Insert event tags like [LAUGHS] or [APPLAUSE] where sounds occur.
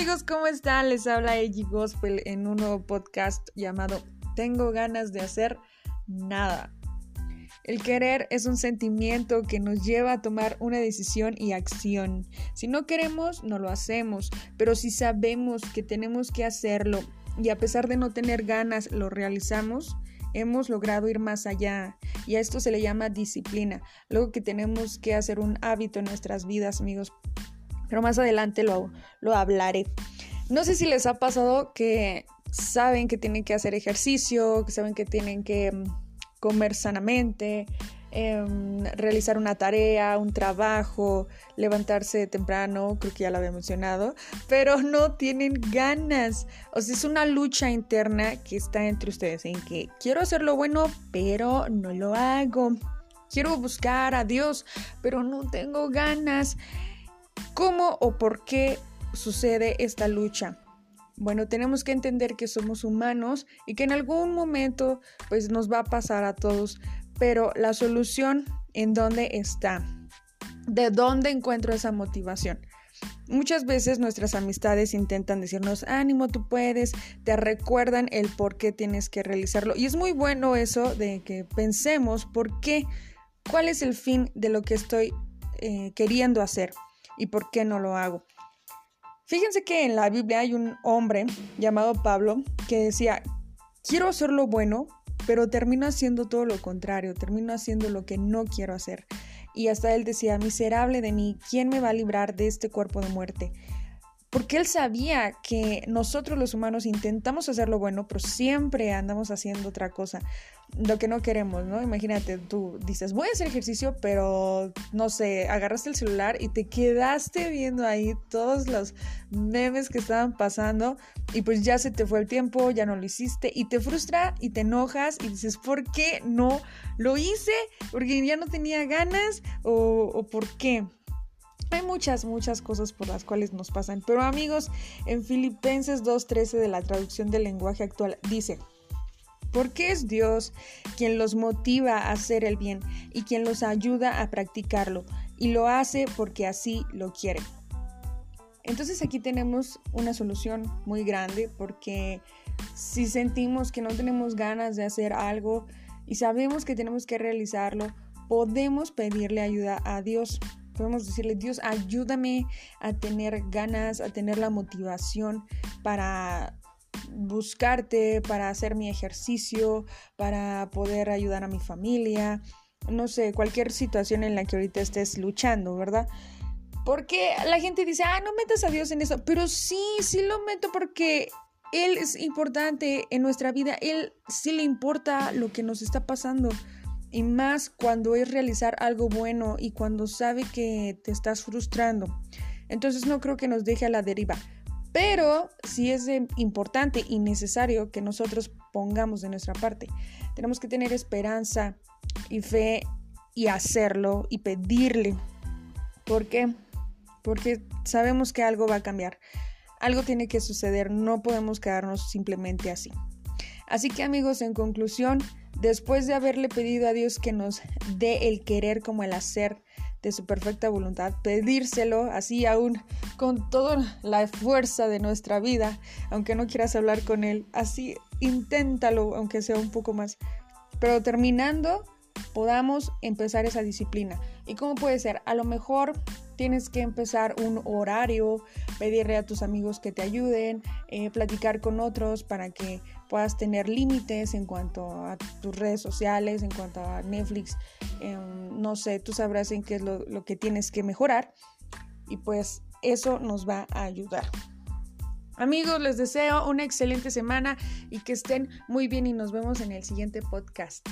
amigos, ¿cómo están? Les habla Eiji Gospel en un nuevo podcast llamado Tengo ganas de hacer nada. El querer es un sentimiento que nos lleva a tomar una decisión y acción. Si no queremos, no lo hacemos, pero si sabemos que tenemos que hacerlo y a pesar de no tener ganas, lo realizamos, hemos logrado ir más allá. Y a esto se le llama disciplina, luego que tenemos que hacer un hábito en nuestras vidas, amigos. Pero más adelante lo, lo hablaré. No sé si les ha pasado que saben que tienen que hacer ejercicio, que saben que tienen que mm, comer sanamente, em, realizar una tarea, un trabajo, levantarse temprano, creo que ya lo había mencionado, pero [LAUGHS] no tienen ganas. O sea, es una lucha interna que está entre ustedes en que quiero hacer lo bueno, pero no lo hago. Quiero buscar a Dios, pero no tengo ganas. ¿Cómo o por qué sucede esta lucha? Bueno, tenemos que entender que somos humanos y que en algún momento pues nos va a pasar a todos, pero la solución en dónde está? ¿De dónde encuentro esa motivación? Muchas veces nuestras amistades intentan decirnos, ánimo, tú puedes, te recuerdan el por qué tienes que realizarlo. Y es muy bueno eso de que pensemos por qué, cuál es el fin de lo que estoy eh, queriendo hacer y por qué no lo hago. Fíjense que en la Biblia hay un hombre llamado Pablo que decía, quiero hacer lo bueno, pero termino haciendo todo lo contrario, termino haciendo lo que no quiero hacer. Y hasta él decía, miserable de mí, ¿quién me va a librar de este cuerpo de muerte? Porque él sabía que nosotros los humanos intentamos hacer lo bueno, pero siempre andamos haciendo otra cosa lo que no queremos, ¿no? Imagínate, tú dices, voy a hacer ejercicio, pero no sé, agarraste el celular y te quedaste viendo ahí todos los memes que estaban pasando y pues ya se te fue el tiempo, ya no lo hiciste y te frustra y te enojas y dices, ¿por qué no lo hice? Porque ya no tenía ganas o, o por qué. Hay muchas, muchas cosas por las cuales nos pasan. Pero amigos, en Filipenses 2.13 de la traducción del lenguaje actual dice, porque es Dios quien los motiva a hacer el bien y quien los ayuda a practicarlo, y lo hace porque así lo quiere. Entonces aquí tenemos una solución muy grande porque si sentimos que no tenemos ganas de hacer algo y sabemos que tenemos que realizarlo, podemos pedirle ayuda a Dios. Podemos decirle, Dios, ayúdame a tener ganas, a tener la motivación para buscarte, para hacer mi ejercicio, para poder ayudar a mi familia, no sé, cualquier situación en la que ahorita estés luchando, ¿verdad? Porque la gente dice, ah, no metas a Dios en eso, pero sí, sí lo meto porque Él es importante en nuestra vida, Él sí le importa lo que nos está pasando. Y más cuando es realizar algo bueno y cuando sabe que te estás frustrando. Entonces no creo que nos deje a la deriva. Pero sí es importante y necesario que nosotros pongamos de nuestra parte. Tenemos que tener esperanza y fe y hacerlo y pedirle. ¿Por qué? Porque sabemos que algo va a cambiar. Algo tiene que suceder. No podemos quedarnos simplemente así. Así que amigos, en conclusión, después de haberle pedido a Dios que nos dé el querer como el hacer, de su perfecta voluntad, pedírselo así aún con toda la fuerza de nuestra vida, aunque no quieras hablar con él, así inténtalo, aunque sea un poco más. Pero terminando, podamos empezar esa disciplina. ¿Y cómo puede ser? A lo mejor tienes que empezar un horario, pedirle a tus amigos que te ayuden, eh, platicar con otros para que puedas tener límites en cuanto a tus redes sociales, en cuanto a Netflix, em, no sé, tú sabrás en qué es lo, lo que tienes que mejorar y pues eso nos va a ayudar. Amigos, les deseo una excelente semana y que estén muy bien y nos vemos en el siguiente podcast.